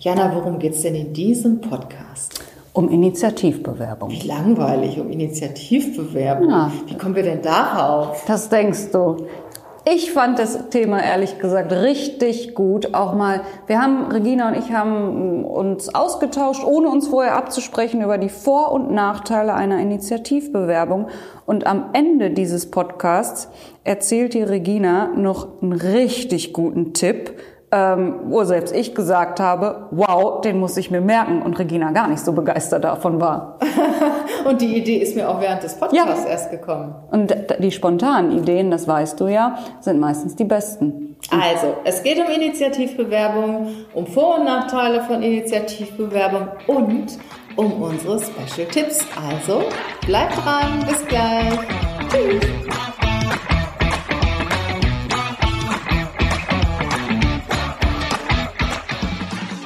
Jana, worum geht es denn in diesem Podcast? Um Initiativbewerbung. Wie langweilig, um Initiativbewerbung. Ja. Wie kommen wir denn darauf? Das denkst du. Ich fand das Thema ehrlich gesagt richtig gut. Auch mal, wir haben, Regina und ich haben uns ausgetauscht, ohne uns vorher abzusprechen, über die Vor- und Nachteile einer Initiativbewerbung. Und am Ende dieses Podcasts erzählt die Regina noch einen richtig guten Tipp, ähm, wo selbst ich gesagt habe, wow, den muss ich mir merken und Regina gar nicht so begeistert davon war. und die Idee ist mir auch während des Podcasts ja. erst gekommen. Und die spontanen Ideen, das weißt du ja, sind meistens die besten. Also, es geht um Initiativbewerbung, um Vor- und Nachteile von Initiativbewerbung und um unsere Special Tipps. Also, bleibt dran, bis gleich. Tschüss.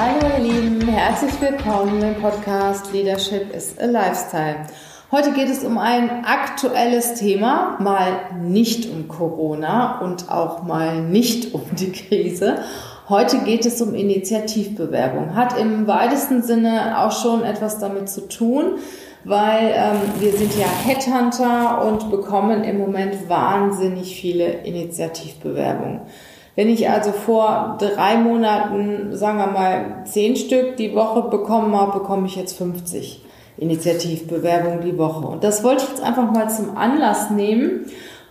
Hallo ihr Lieben, herzlich willkommen im Podcast Leadership is a Lifestyle. Heute geht es um ein aktuelles Thema, mal nicht um Corona und auch mal nicht um die Krise. Heute geht es um Initiativbewerbung. Hat im weitesten Sinne auch schon etwas damit zu tun, weil ähm, wir sind ja Headhunter und bekommen im Moment wahnsinnig viele Initiativbewerbungen. Wenn ich also vor drei Monaten, sagen wir mal, zehn Stück die Woche bekommen habe, bekomme ich jetzt 50 Initiativbewerbungen die Woche. Und das wollte ich jetzt einfach mal zum Anlass nehmen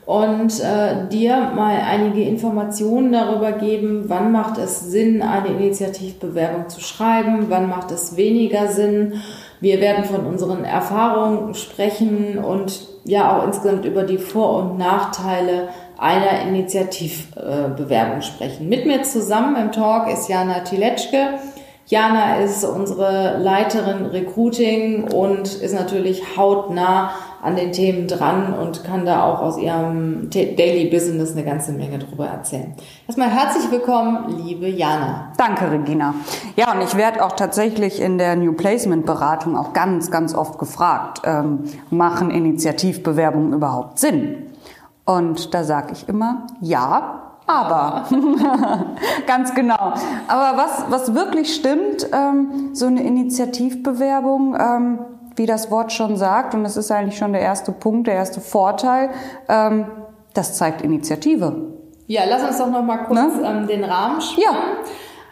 und äh, dir mal einige Informationen darüber geben, wann macht es Sinn, eine Initiativbewerbung zu schreiben, wann macht es weniger Sinn. Wir werden von unseren Erfahrungen sprechen und ja auch insgesamt über die Vor- und Nachteile einer Initiativbewerbung sprechen. Mit mir zusammen im Talk ist Jana Tiletschke. Jana ist unsere Leiterin Recruiting und ist natürlich hautnah an den Themen dran und kann da auch aus ihrem Daily Business eine ganze Menge drüber erzählen. Erstmal herzlich willkommen, liebe Jana. Danke, Regina. Ja, und ich werde auch tatsächlich in der New Placement Beratung auch ganz, ganz oft gefragt, ähm, machen Initiativbewerbungen überhaupt Sinn? Und da sage ich immer, ja, aber. Ganz genau. Aber was, was wirklich stimmt, ähm, so eine Initiativbewerbung, ähm, wie das Wort schon sagt, und das ist eigentlich schon der erste Punkt, der erste Vorteil, ähm, das zeigt Initiative. Ja, lass uns doch noch mal kurz ne? ähm, den Rahmen spannen. Ja.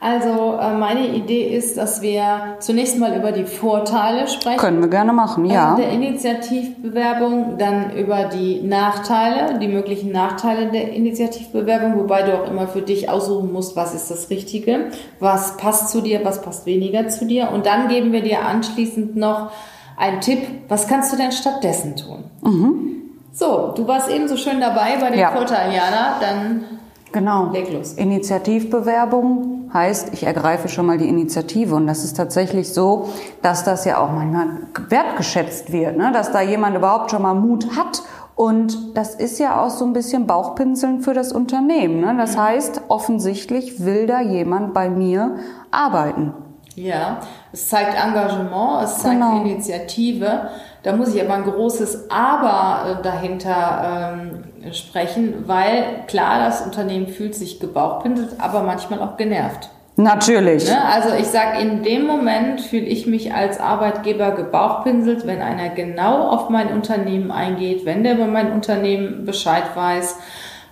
Also äh, meine Idee ist, dass wir zunächst mal über die Vorteile sprechen. Können wir gerne machen, ja. Der Initiativbewerbung, dann über die Nachteile, die möglichen Nachteile der Initiativbewerbung, wobei du auch immer für dich aussuchen musst, was ist das Richtige, was passt zu dir, was passt weniger zu dir. Und dann geben wir dir anschließend noch einen Tipp, was kannst du denn stattdessen tun? Mhm. So, du warst eben so schön dabei bei den ja. Vorteilen, Jana, dann Genau. Leg los. Initiativbewerbung heißt, ich ergreife schon mal die Initiative. Und das ist tatsächlich so, dass das ja auch manchmal wertgeschätzt wird, ne? dass da jemand überhaupt schon mal Mut hat. Und das ist ja auch so ein bisschen Bauchpinseln für das Unternehmen. Ne? Das heißt, offensichtlich will da jemand bei mir arbeiten. Ja, es zeigt Engagement, es zeigt genau. Initiative. Da muss ich aber ein großes Aber äh, dahinter ähm, sprechen, weil klar, das Unternehmen fühlt sich gebauchpinselt, aber manchmal auch genervt. Natürlich. Ne? Also ich sage, in dem Moment fühle ich mich als Arbeitgeber gebauchpinselt, wenn einer genau auf mein Unternehmen eingeht, wenn der über mein Unternehmen Bescheid weiß,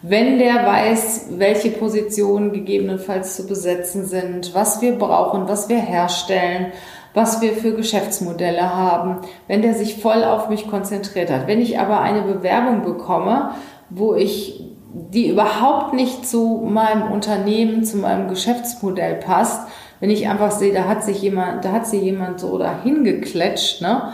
wenn der weiß, welche Positionen gegebenenfalls zu besetzen sind, was wir brauchen, was wir herstellen was wir für Geschäftsmodelle haben, wenn der sich voll auf mich konzentriert hat. Wenn ich aber eine Bewerbung bekomme, wo ich die überhaupt nicht zu meinem Unternehmen, zu meinem Geschäftsmodell passt, wenn ich einfach sehe, da hat sich jemand, da hat sich jemand so dahin gekletscht, ne?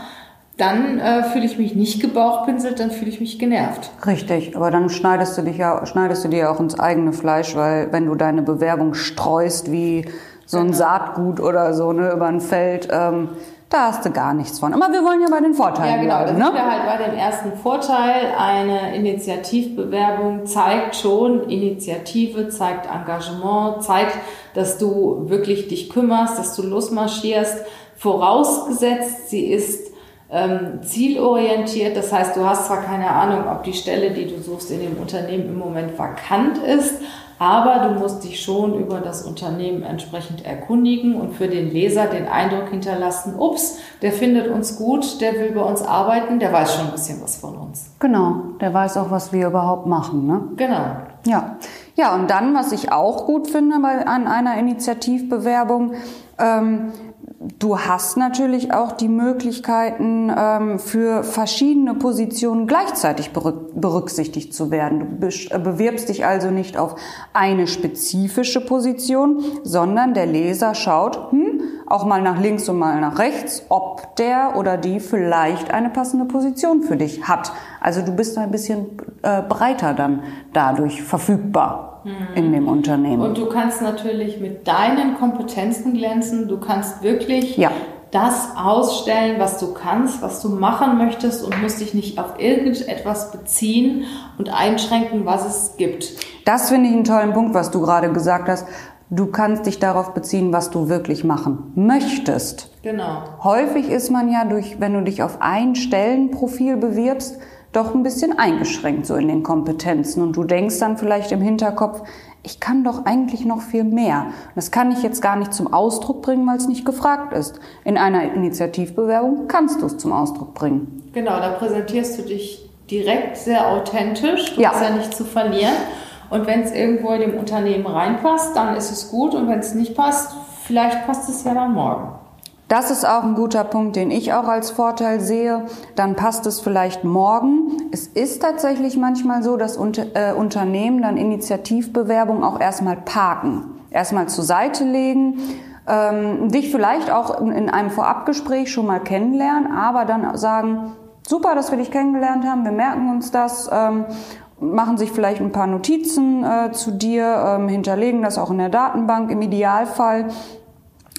dann äh, fühle ich mich nicht gebauchpinselt, dann fühle ich mich genervt. Richtig, aber dann schneidest du dich ja, schneidest du dir auch ins eigene Fleisch, weil wenn du deine Bewerbung streust wie so ein genau. Saatgut oder so ne, über ein Feld, ähm, da hast du gar nichts von. Aber wir wollen ja bei den Vorteilen Ja, genau. bleiben. Da sind ne? wir halt bei dem ersten Vorteil. Eine Initiativbewerbung zeigt schon Initiative, zeigt Engagement, zeigt, dass du wirklich dich kümmerst, dass du losmarschierst. Vorausgesetzt, sie ist ähm, zielorientiert. Das heißt, du hast zwar keine Ahnung, ob die Stelle, die du suchst, in dem Unternehmen im Moment vakant ist, aber du musst dich schon über das Unternehmen entsprechend erkundigen und für den Leser den Eindruck hinterlassen, ups, der findet uns gut, der will bei uns arbeiten, der weiß schon ein bisschen was von uns. Genau, der weiß auch, was wir überhaupt machen. Ne? Genau. Ja. ja, und dann, was ich auch gut finde bei, an einer Initiativbewerbung, ähm, du hast natürlich auch die Möglichkeiten, ähm, für verschiedene Positionen gleichzeitig berücksichtigt zu werden. Du äh, bewirbst dich also nicht auf eine spezifische Position, sondern der Leser schaut, hm, auch mal nach links und mal nach rechts, ob der oder die vielleicht eine passende Position für dich hat. Also du bist ein bisschen äh, breiter dann dadurch verfügbar in dem Unternehmen. Und du kannst natürlich mit deinen Kompetenzen glänzen. Du kannst wirklich ja. das ausstellen, was du kannst, was du machen möchtest und musst dich nicht auf irgendetwas beziehen und einschränken, was es gibt. Das finde ich einen tollen Punkt, was du gerade gesagt hast. Du kannst dich darauf beziehen, was du wirklich machen möchtest. Genau. Häufig ist man ja durch, wenn du dich auf ein Stellenprofil bewirbst, doch ein bisschen eingeschränkt so in den Kompetenzen. Und du denkst dann vielleicht im Hinterkopf, ich kann doch eigentlich noch viel mehr. Das kann ich jetzt gar nicht zum Ausdruck bringen, weil es nicht gefragt ist. In einer Initiativbewerbung kannst du es zum Ausdruck bringen. Genau, da präsentierst du dich direkt sehr authentisch. Du ja. hast ja nichts zu verlieren. Und wenn es irgendwo in dem Unternehmen reinpasst, dann ist es gut. Und wenn es nicht passt, vielleicht passt es ja dann morgen. Das ist auch ein guter Punkt, den ich auch als Vorteil sehe. Dann passt es vielleicht morgen. Es ist tatsächlich manchmal so, dass äh, Unternehmen dann Initiativbewerbungen auch erstmal parken, erstmal zur Seite legen, ähm, dich vielleicht auch in, in einem Vorabgespräch schon mal kennenlernen, aber dann sagen, super, dass wir dich kennengelernt haben, wir merken uns das ähm, machen sich vielleicht ein paar Notizen äh, zu dir, ähm, hinterlegen das auch in der Datenbank im Idealfall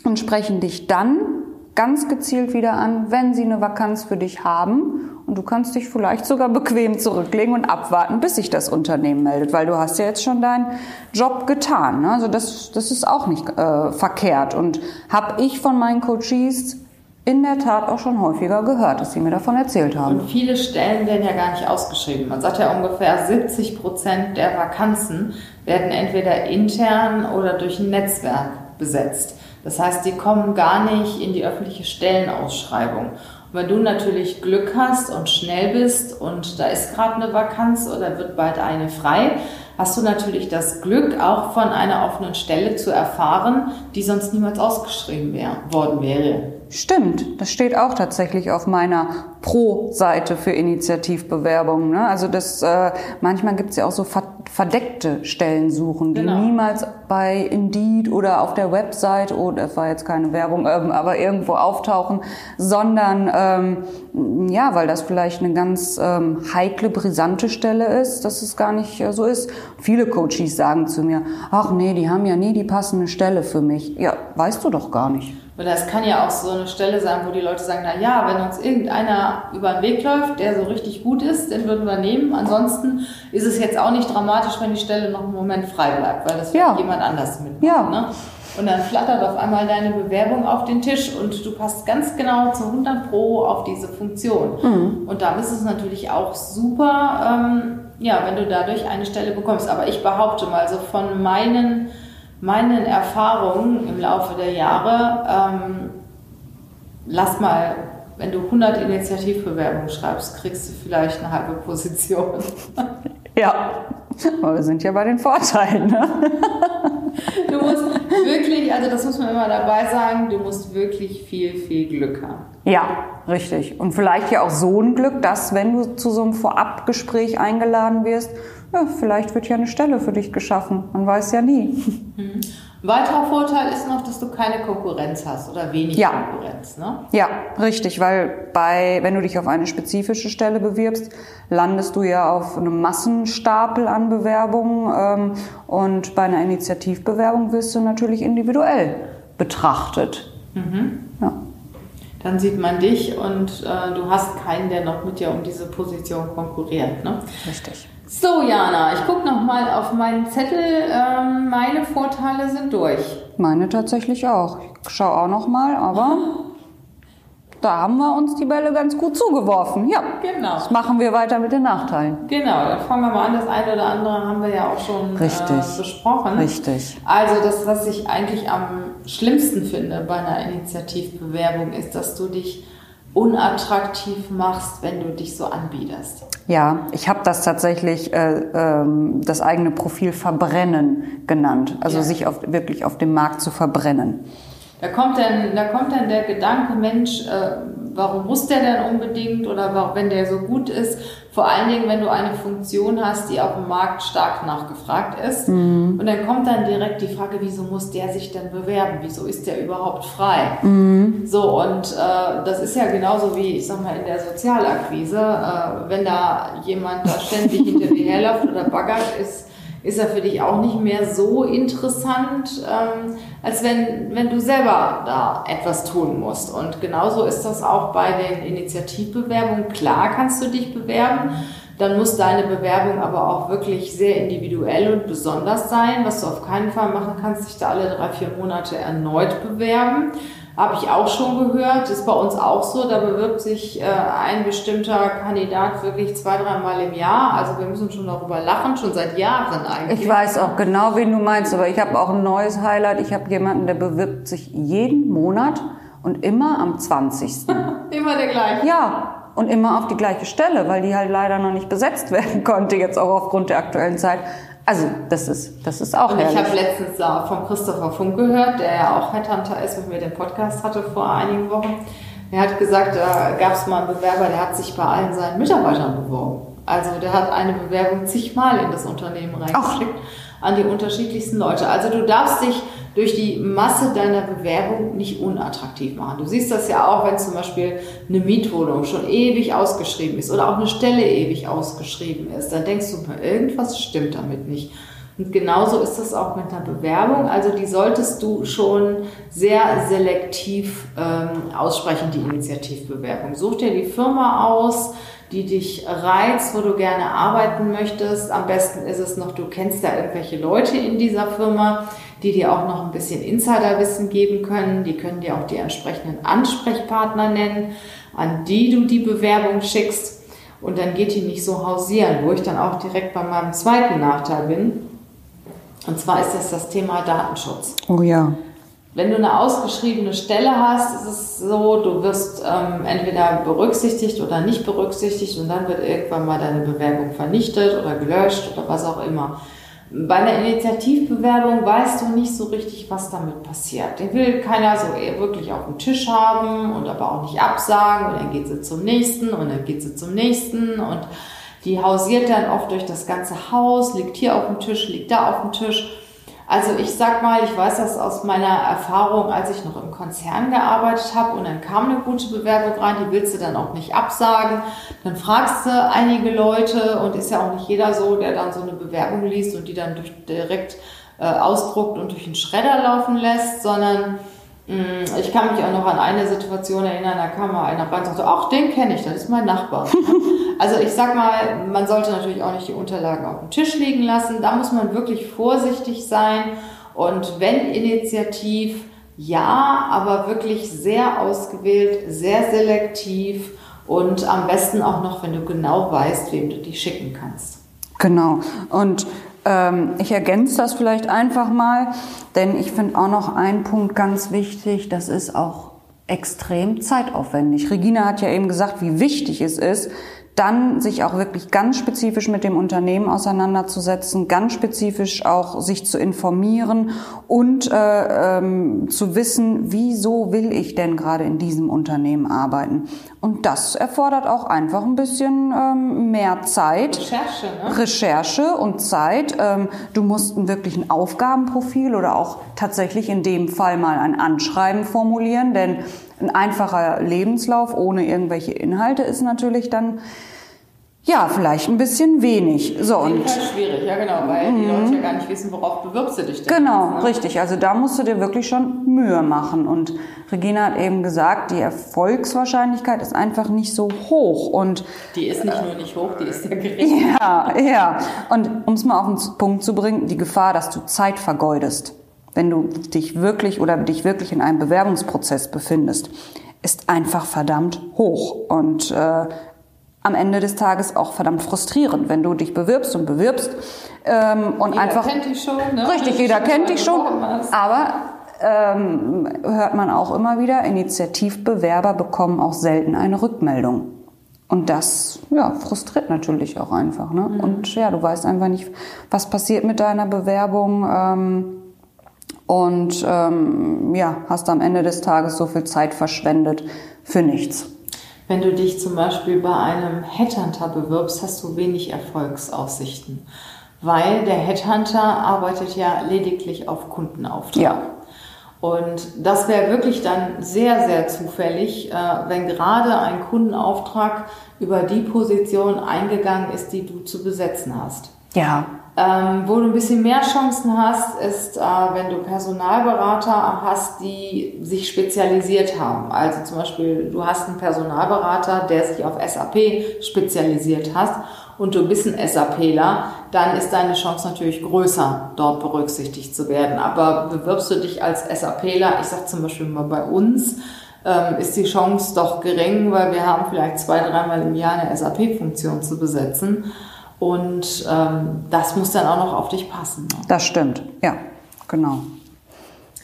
und sprechen dich dann ganz gezielt wieder an, wenn sie eine Vakanz für dich haben. Und du kannst dich vielleicht sogar bequem zurücklegen und abwarten, bis sich das Unternehmen meldet, weil du hast ja jetzt schon deinen Job getan. Ne? Also das, das ist auch nicht äh, verkehrt. Und habe ich von meinen Coaches in der Tat auch schon häufiger gehört, dass sie mir davon erzählt haben. Und viele Stellen werden ja gar nicht ausgeschrieben. Man sagt ja ungefähr 70 Prozent der Vakanzen werden entweder intern oder durch ein Netzwerk besetzt. Das heißt, die kommen gar nicht in die öffentliche Stellenausschreibung. Und wenn du natürlich Glück hast und schnell bist und da ist gerade eine Vakanz oder wird bald eine frei, hast du natürlich das Glück, auch von einer offenen Stelle zu erfahren, die sonst niemals ausgeschrieben wär, worden wäre. Stimmt, das steht auch tatsächlich auf meiner Pro-Seite für Initiativbewerbungen. Ne? Also das äh, manchmal gibt es ja auch so verdeckte Stellensuchen, die genau. niemals bei Indeed oder auf der Website, oh, das war jetzt keine Werbung, ähm, aber irgendwo auftauchen, sondern ähm, ja, weil das vielleicht eine ganz ähm, heikle, brisante Stelle ist, dass es gar nicht äh, so ist. Viele Coaches sagen zu mir, ach nee, die haben ja nie die passende Stelle für mich. Ja, weißt du doch gar nicht. Oder es kann ja auch so eine Stelle sein, wo die Leute sagen, na ja, wenn uns irgendeiner über den Weg läuft, der so richtig gut ist, den würden wir nehmen. Ansonsten ist es jetzt auch nicht dramatisch, wenn die Stelle noch einen Moment frei bleibt, weil das ja. jemand anders mitmacht. Ja. Ne? Und dann flattert auf einmal deine Bewerbung auf den Tisch und du passt ganz genau zu 100 Pro auf diese Funktion. Mhm. Und da ist es natürlich auch super, ähm, ja, wenn du dadurch eine Stelle bekommst. Aber ich behaupte mal so von meinen meinen Erfahrungen im Laufe der Jahre, ähm, lass mal, wenn du 100 Initiativbewerbungen schreibst, kriegst du vielleicht eine halbe Position. Ja, aber wir sind ja bei den Vorteilen. Ne? Du musst wirklich, also das muss man immer dabei sagen, du musst wirklich viel, viel Glück haben. Ja, richtig. Und vielleicht ja auch so ein Glück, dass wenn du zu so einem Vorabgespräch eingeladen wirst, ja, vielleicht wird ja eine Stelle für dich geschaffen. Man weiß ja nie. Mhm. Ein weiterer Vorteil ist noch, dass du keine Konkurrenz hast oder wenig Ja. Konkurrenz. Ne? Ja, richtig, weil bei, wenn du dich auf eine spezifische Stelle bewirbst, landest du ja auf einem Massenstapel an Bewerbungen ähm, und bei einer Initiativbewerbung wirst du natürlich individuell betrachtet. Ja. Dann sieht man dich und äh, du hast keinen, der noch mit dir um diese Position konkurriert. Ne? Richtig. So, Jana, ich gucke nochmal auf meinen Zettel. Ähm, meine Vorteile sind durch. Meine tatsächlich auch. Ich schaue auch noch mal, aber da haben wir uns die Bälle ganz gut zugeworfen. Ja, Genau. jetzt machen wir weiter mit den Nachteilen. Genau, dann fangen wir mal an. Das eine oder andere haben wir ja auch schon Richtig. Äh, besprochen. Richtig. Also das, was ich eigentlich am schlimmsten finde bei einer Initiativbewerbung, ist, dass du dich unattraktiv machst, wenn du dich so anbiederst. Ja, ich habe das tatsächlich äh, ähm, das eigene Profil verbrennen genannt. Also Ja. sich auf, wirklich auf dem Markt zu verbrennen. Da kommt dann, da kommt dann der Gedanke, Mensch, äh, warum muss der denn unbedingt oder wenn der so gut ist? Vor allen Dingen, wenn du eine Funktion hast, die auf dem Markt stark nachgefragt ist. Und dann kommt dann direkt die Frage, wieso muss der sich denn bewerben? Wieso ist der überhaupt frei? So, und äh, das ist ja genauso wie, ich sag mal, in der Sozialakquise. Äh, wenn da jemand da ständig hinter dir herläuft oder baggert, ist, ist er für dich auch nicht mehr so interessant, ähm, als wenn, wenn du selber da etwas tun musst. Und genauso ist das auch bei den Initiativbewerbungen. Klar kannst du dich bewerben, dann muss deine Bewerbung aber auch wirklich sehr individuell und besonders sein. Was du auf keinen Fall machen kannst, dich da alle drei, vier Monate erneut bewerben. Habe ich auch schon gehört, ist bei uns auch so. Da bewirbt sich äh, ein bestimmter Kandidat wirklich zwei, dreimal im Jahr. Also wir müssen schon darüber lachen, schon seit Jahren eigentlich. Ich weiß auch genau, wen du meinst, aber ich habe auch ein neues Highlight. Ich habe jemanden, der bewirbt sich jeden Monat und immer am 20. Immer der gleiche. Ja, und immer auf die gleiche Stelle, weil die halt leider noch nicht besetzt werden konnte, jetzt auch aufgrund der aktuellen Zeit. Also, das ist, das ist auch Und ich herrlich. habe letztens da von Christopher Funk gehört, der ja auch Headhunter ist, mit mir den Podcast hatte vor einigen Wochen. Er hat gesagt, da gab es mal einen Bewerber, der hat sich bei allen seinen Mitarbeitern beworben. Also der hat eine Bewerbung zigmal in das Unternehmen reingeschickt an die unterschiedlichsten Leute. Also du darfst dich durch die Masse deiner Bewerbung nicht unattraktiv machen. Du siehst das ja auch, wenn zum Beispiel eine Mietwohnung schon ewig ausgeschrieben ist oder auch eine Stelle ewig ausgeschrieben ist. Dann denkst du, irgendwas stimmt damit nicht. Und genauso ist das auch mit einer Bewerbung. Also die solltest du schon sehr selektiv ähm, aussprechen, die Initiativbewerbung. Such dir die Firma aus, die dich reizt, wo du gerne arbeiten möchtest. Am besten ist es noch, du kennst da irgendwelche Leute in dieser Firma, die dir auch noch ein bisschen Insiderwissen geben können. Die können dir auch die entsprechenden Ansprechpartner nennen, an die du die Bewerbung schickst. Und dann geht die nicht so hausieren, wo ich dann auch direkt bei meinem zweiten Nachteil bin. Und zwar ist das das Thema Datenschutz. Oh ja. Wenn du eine ausgeschriebene Stelle hast, ist es so, du wirst ähm, entweder berücksichtigt oder nicht berücksichtigt und dann wird irgendwann mal deine Bewerbung vernichtet oder gelöscht oder was auch immer. Bei einer Initiativbewerbung weißt du nicht so richtig, was damit passiert. Den will keiner so wirklich auf dem Tisch haben und aber auch nicht absagen und dann geht sie zum nächsten und dann geht sie zum nächsten und die hausiert dann oft durch das ganze Haus, liegt hier auf dem Tisch, liegt da auf dem Tisch. Also ich sag mal, ich weiß das aus meiner Erfahrung, als ich noch im Konzern gearbeitet habe und dann kam eine gute Bewerbung rein, die willst du dann auch nicht absagen. Dann fragst du einige Leute und ist ja auch nicht jeder so, der dann so eine Bewerbung liest und die dann durch, direkt äh, ausdruckt und durch den Schredder laufen lässt, sondern ich kann mich auch noch an eine Situation erinnern, da kam mal einer rein und sagte, ach, den kenne ich, das ist mein Nachbar. Also ich sag mal, man sollte natürlich auch nicht die Unterlagen auf dem Tisch liegen lassen. Da muss man wirklich vorsichtig sein. Und wenn initiativ, ja, aber wirklich sehr ausgewählt, sehr selektiv und am besten auch noch, wenn du genau weißt, wem du die schicken kannst. Genau. Und ähm, ich ergänze das vielleicht einfach mal, denn ich finde auch noch einen Punkt ganz wichtig, das ist auch extrem zeitaufwendig. Regina hat ja eben gesagt, wie wichtig es ist, dann sich auch wirklich ganz spezifisch mit dem Unternehmen auseinanderzusetzen, ganz spezifisch auch sich zu informieren und äh, ähm, zu wissen, wieso will ich denn gerade in diesem Unternehmen arbeiten. Und das erfordert auch einfach ein bisschen ähm, mehr Zeit. Recherche, ne? Recherche und Zeit. Ähm, du musst wirklich ein Aufgabenprofil oder auch tatsächlich in dem Fall mal ein Anschreiben formulieren, denn ein einfacher Lebenslauf ohne irgendwelche Inhalte ist natürlich dann ja, vielleicht ein bisschen wenig. So, und schwierig, ja genau, weil die Leute ja gar nicht wissen, worauf bewirbst du dich denn. Genau, jetzt, ne? richtig. Also da musst du dir wirklich schon Mühe machen. Und Regina hat eben gesagt, die Erfolgswahrscheinlichkeit ist einfach nicht so hoch. Und Die ist nicht nur nicht hoch, die ist sehr gering. ja, ja. Und um es mal auf den Punkt zu bringen, die Gefahr, dass du Zeit vergeudest, wenn du dich wirklich oder dich wirklich in einem Bewerbungsprozess befindest, ist einfach verdammt hoch. Und äh, am Ende des Tages auch verdammt frustrierend, wenn du dich bewirbst und bewirbst ähm, und Jeder einfach kennt dich schon, ne? Richtig, jeder kennt dich schon. Aber ähm, hört man auch immer wieder, Initiativbewerber bekommen auch selten eine Rückmeldung. Und das ja, frustriert natürlich auch einfach. Ne? Und ja, du weißt einfach nicht, was passiert mit deiner Bewerbung. Ähm, und ähm, ja, hast am Ende des Tages so viel Zeit verschwendet für nichts. Wenn du dich zum Beispiel bei einem Headhunter bewirbst, hast du wenig Erfolgsaussichten. Weil der Headhunter arbeitet ja lediglich auf Kundenauftrag. Ja. Und das wäre wirklich dann sehr, sehr zufällig, äh, wenn gerade ein Kundenauftrag über die Position eingegangen ist, die du zu besetzen hast. Ja, Ähm, wo du ein bisschen mehr Chancen hast, ist, äh, wenn du Personalberater hast, die sich spezialisiert haben. Also zum Beispiel, du hast einen Personalberater, der sich auf SAP spezialisiert hat und du bist ein SAPler, dann ist deine Chance natürlich größer, dort berücksichtigt zu werden. Aber bewirbst du dich als SAPler, ich sag zum Beispiel mal bei uns, ähm, ist die Chance doch gering, weil wir haben vielleicht zwei, dreimal im Jahr eine SAP-Funktion zu besetzen. Und ähm, das muss dann auch noch auf dich passen. Ne? das stimmt. Ja, genau.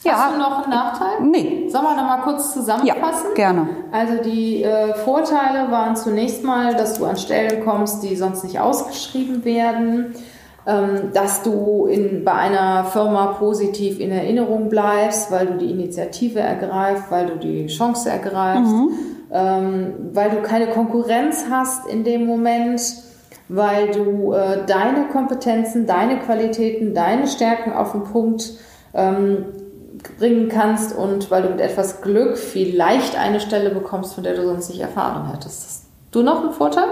Hast du noch einen Nachteil? Nee. Sollen wir noch mal kurz Ja, zusammenfassen? gerne. Also die äh, Vorteile waren zunächst mal, dass du an Stellen kommst, die sonst nicht ausgeschrieben werden, ähm, dass du in, bei einer Firma positiv in Erinnerung bleibst, weil du die Initiative ergreifst, weil du die Chance ergreifst, ähm, weil du keine Konkurrenz hast in dem Moment, weil du äh, deine Kompetenzen, deine Qualitäten, deine Stärken auf den Punkt ähm, bringen kannst und weil du mit etwas Glück vielleicht eine Stelle bekommst, von der du sonst nicht erfahren hättest. Hast du noch einen Vorteil?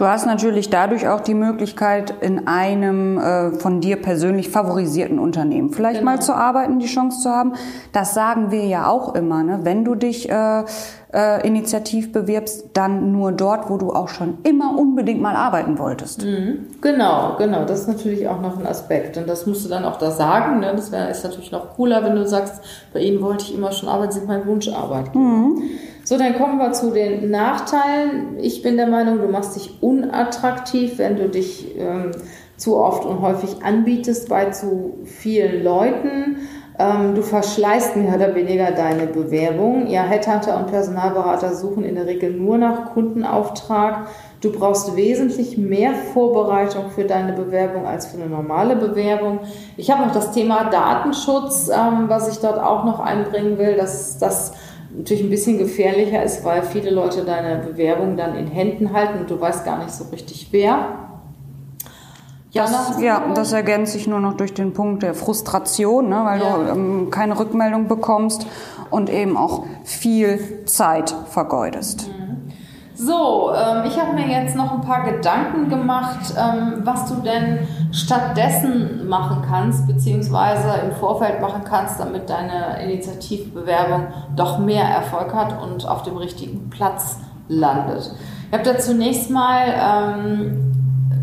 Du hast natürlich dadurch auch die Möglichkeit, in einem äh, von dir persönlich favorisierten Unternehmen vielleicht Genau. mal zu arbeiten, die Chance zu haben. Das sagen wir ja auch immer. Ne? Wenn du dich äh, äh, initiativ bewirbst, dann nur dort, wo du auch schon immer unbedingt mal arbeiten wolltest. Genau, genau. Das ist natürlich auch noch ein Aspekt. Und das musst du dann auch da sagen. Ne? Das wär, ist natürlich noch cooler, wenn du sagst, bei Ihnen wollte ich immer schon arbeiten, Sie sind mein Wunscharbeitgeber. So, dann kommen wir zu den Nachteilen. Ich bin der Meinung, du machst dich unattraktiv, wenn du dich ähm, zu oft und häufig anbietest bei zu vielen Leuten. Ähm, du verschleißt mehr oder weniger deine Bewerbung. Ja, Headhunter und Personalberater suchen in der Regel nur nach Kundenauftrag. Du brauchst wesentlich mehr Vorbereitung für deine Bewerbung als für eine normale Bewerbung. Ich habe noch das Thema Datenschutz, ähm, was ich dort auch noch einbringen will, dass das natürlich ein bisschen gefährlicher ist, weil viele Leute deine Bewerbung dann in Händen halten und du weißt gar nicht so richtig wer. Das, ja, das ergänzt sich nur noch durch den Punkt der Frustration, ne, weil Ja. du ähm, keine Rückmeldung bekommst und eben auch viel Zeit vergeudest. So, ähm, ich habe mir jetzt noch ein paar Gedanken gemacht, ähm, was du denn stattdessen machen kannst, beziehungsweise im Vorfeld machen kannst, damit deine Initiativbewerbung doch mehr Erfolg hat und auf dem richtigen Platz landet. Ich habe da zunächst mal ähm,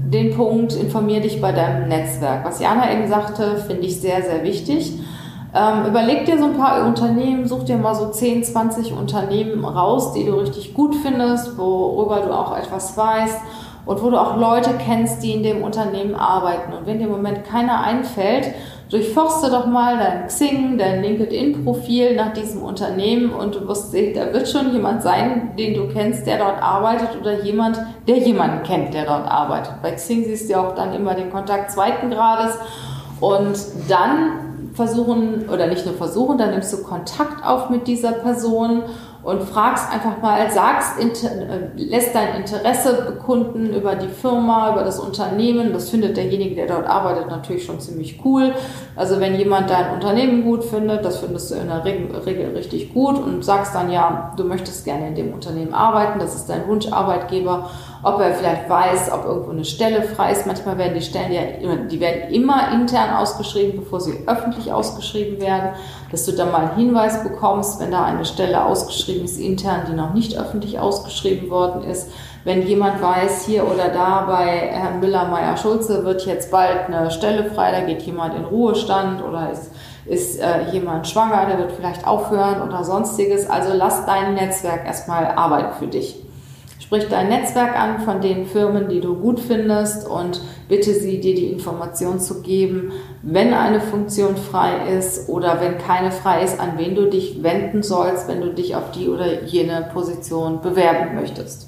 den Punkt, informier dich bei deinem Netzwerk. Was Jana eben sagte, finde ich sehr, sehr wichtig. Ähm, überleg dir so ein paar Unternehmen, such dir mal so 10, 20 Unternehmen raus, die du richtig gut findest, worüber du auch etwas weißt und wo du auch Leute kennst, die in dem Unternehmen arbeiten. Und wenn dir im Moment keiner einfällt, durchforste doch mal dein Xing, dein LinkedIn-Profil nach diesem Unternehmen und du wirst sehen, da wird schon jemand sein, den du kennst, der dort arbeitet oder jemand, der jemanden kennt, der dort arbeitet. Bei Xing siehst du ja auch dann immer den Kontakt zweiten Grades und dann versuchen, oder nicht nur versuchen, dann nimmst du Kontakt auf mit dieser Person und fragst einfach mal, sagst, äh, lässt dein Interesse bekunden über die Firma, über das Unternehmen. Das findet derjenige, der dort arbeitet, natürlich schon ziemlich cool. Also wenn jemand dein Unternehmen gut findet, das findest du in der Regel richtig gut und sagst dann ja, du möchtest gerne in dem Unternehmen arbeiten, das ist dein Wunscharbeitgeber ob er vielleicht weiß, ob irgendwo eine Stelle frei ist. Manchmal werden die Stellen ja, die werden immer intern ausgeschrieben, bevor sie öffentlich ausgeschrieben werden, dass du dann mal einen Hinweis bekommst, wenn da eine Stelle ausgeschrieben ist intern, die noch nicht öffentlich ausgeschrieben worden ist. Wenn jemand weiß, hier oder da bei Herrn Müller-Meyer-Schulze wird jetzt bald eine Stelle frei, da geht jemand in Ruhestand oder ist ist äh, jemand schwanger, der wird vielleicht aufhören oder sonstiges. Also lass dein Netzwerk erstmal arbeiten für dich. Sprich dein Netzwerk an von den Firmen, die du gut findest und bitte sie, dir die Information zu geben, wenn eine Funktion frei ist oder wenn keine frei ist, an wen du dich wenden sollst, wenn du dich auf die oder jene Position bewerben möchtest.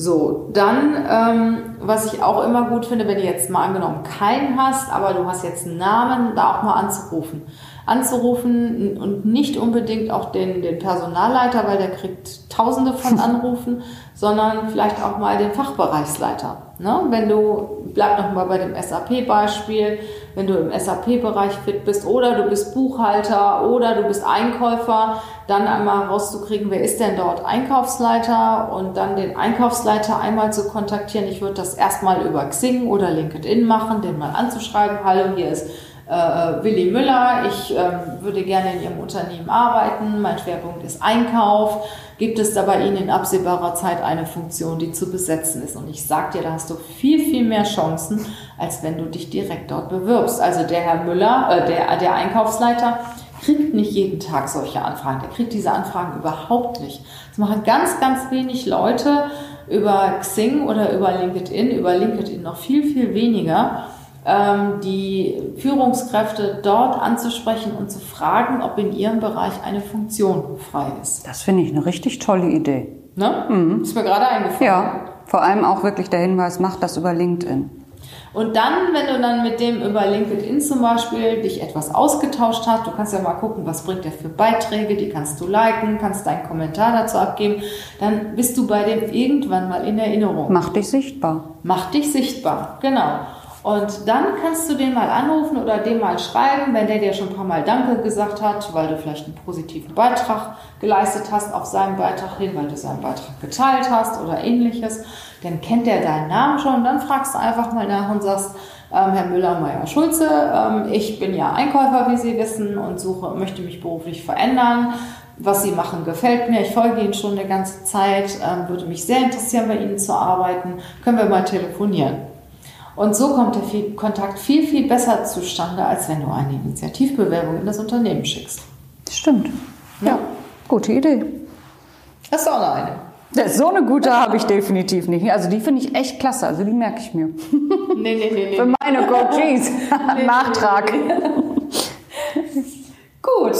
So, dann, ähm, was ich auch immer gut finde, wenn du jetzt mal angenommen keinen hast, aber du hast jetzt einen Namen, da auch mal anzurufen anzurufen und nicht unbedingt auch den, den Personalleiter, weil der kriegt tausende von Anrufen, sondern vielleicht auch mal den Fachbereichsleiter. Ne? Wenn du, bleib noch mal bei dem SAP-Beispiel, wenn du im SAP-Bereich fit bist oder du bist Buchhalter oder du bist Einkäufer, dann einmal rauszukriegen, wer ist denn dort Einkaufsleiter und dann den Einkaufsleiter einmal zu kontaktieren. Ich würde das erstmal über Xing oder LinkedIn machen, den mal anzuschreiben. Hallo, hier ist äh, Willi Müller, ich äh, würde gerne in Ihrem Unternehmen arbeiten, mein Schwerpunkt ist Einkauf. Gibt es da bei Ihnen in absehbarer Zeit eine Funktion, die zu besetzen ist? Und ich sage dir, da hast du viel, viel mehr Chancen, als wenn du dich direkt dort bewirbst. Also der Herr Müller, äh, der, der Einkaufsleiter, kriegt nicht jeden Tag solche Anfragen. Der kriegt diese Anfragen überhaupt nicht. Das machen ganz, ganz wenig Leute über Xing oder über LinkedIn, über LinkedIn noch viel, viel weniger. Ähm, die Führungskräfte dort anzusprechen und zu fragen, ob in ihrem Bereich eine Funktion frei ist. Das finde ich eine richtig tolle Idee. Ne? Mhm. Ist mir gerade eingefallen. Ja, vor allem auch wirklich der Hinweis, mach das über LinkedIn. Und dann, wenn du dann mit dem über LinkedIn zum Beispiel dich etwas ausgetauscht hast, du kannst ja mal gucken, was bringt der für Beiträge, die kannst du liken, kannst deinen Kommentar dazu abgeben, dann bist du bei dem irgendwann mal in Erinnerung. Mach dich sichtbar. Mach dich sichtbar, genau. Und dann kannst du den mal anrufen oder dem mal schreiben, wenn der dir schon ein paar Mal Danke gesagt hat, weil du vielleicht einen positiven Beitrag geleistet hast auf seinen Beitrag hin, weil du seinen Beitrag geteilt hast oder ähnliches. Dann kennt der deinen Namen schon. Dann fragst du einfach mal nach und sagst, ähm, Herr Müller-Meyer-Schulze, ähm, ich bin ja Einkäufer, wie Sie wissen, und suche, möchte mich beruflich verändern. Was Sie machen, gefällt mir. Ich folge Ihnen schon eine ganze Zeit. Ähm, würde mich sehr interessieren, bei Ihnen zu arbeiten. Können wir mal telefonieren? Und so kommt der Kontakt viel, viel besser zustande, als wenn du eine Initiativbewerbung in das Unternehmen schickst. Stimmt. Ja, ja. gute Idee. Hast du auch noch eine? So eine gute habe ich definitiv nicht. Also die finde ich echt klasse. Also die merke ich mir. Nee, nee, nee, nee. Für meine Coaches. nee, Nachtrag. Nee, nee. Gut.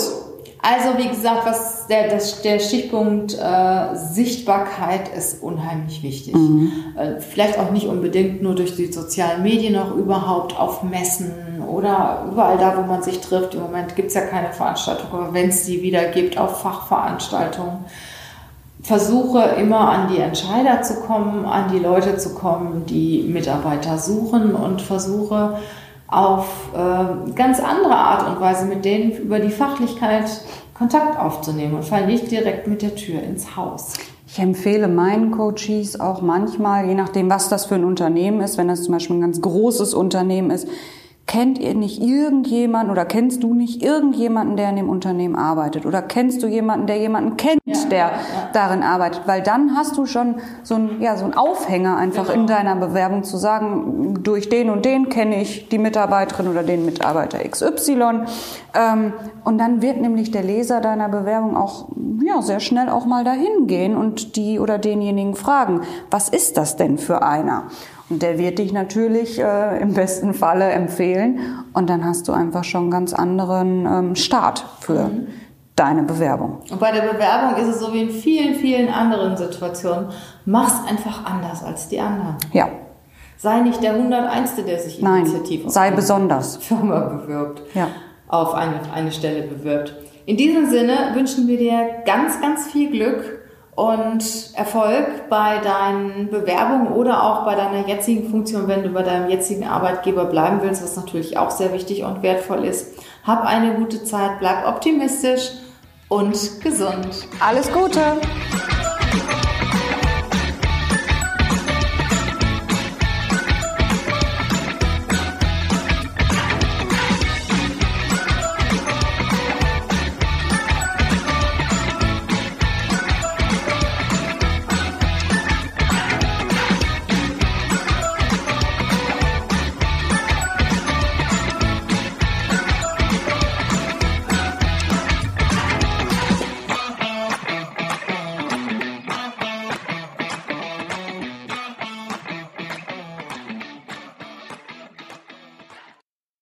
Also wie gesagt, was der, das, der Stichpunkt äh, Sichtbarkeit ist unheimlich wichtig. Mhm. Äh, vielleicht auch nicht unbedingt nur durch die sozialen Medien, auch überhaupt auf Messen oder überall da, wo man sich trifft. Im Moment gibt es ja keine Veranstaltung, aber wenn es die wieder gibt, auf Fachveranstaltungen. Versuche immer an die Entscheider zu kommen, an die Leute zu kommen, die Mitarbeiter suchen und versuche auf äh, ganz andere Art und Weise mit denen über die Fachlichkeit Kontakt aufzunehmen und fall nicht direkt mit der Tür ins Haus. Ich empfehle meinen Coaches auch manchmal, je nachdem, was das für ein Unternehmen ist, wenn das zum Beispiel ein ganz großes Unternehmen ist, kennt ihr nicht irgendjemanden oder kennst du nicht irgendjemanden, der in dem Unternehmen arbeitet? Oder kennst du jemanden, der jemanden kennt, ja, der ja, ja. darin arbeitet? Weil dann hast du schon so ein, ja, so ein Aufhänger einfach genau. in deiner Bewerbung zu sagen, durch den und den kenne ich die Mitarbeiterin oder den Mitarbeiter XY. Ähm, und dann wird nämlich der Leser deiner Bewerbung auch ja, sehr schnell auch mal dahin gehen und die oder denjenigen fragen, was ist das denn für einer? Und der wird dich natürlich äh, im besten Falle empfehlen und dann hast du einfach schon einen ganz anderen ähm, Start für mhm. deine Bewerbung. Und bei der Bewerbung ist es so wie in vielen, vielen anderen Situationen, mach's einfach anders als die anderen. Ja. Sei nicht der 101. der sich Nein, initiativ auf sei besonders. Firma bewirbt, ja. auf eine, eine Stelle bewirbt. In diesem Sinne wünschen wir dir ganz, ganz viel Glück und Erfolg bei deinen Bewerbungen oder auch bei deiner jetzigen Funktion, wenn du bei deinem jetzigen Arbeitgeber bleiben willst, was natürlich auch sehr wichtig und wertvoll ist. Hab eine gute Zeit, bleib optimistisch und gesund. Alles Gute!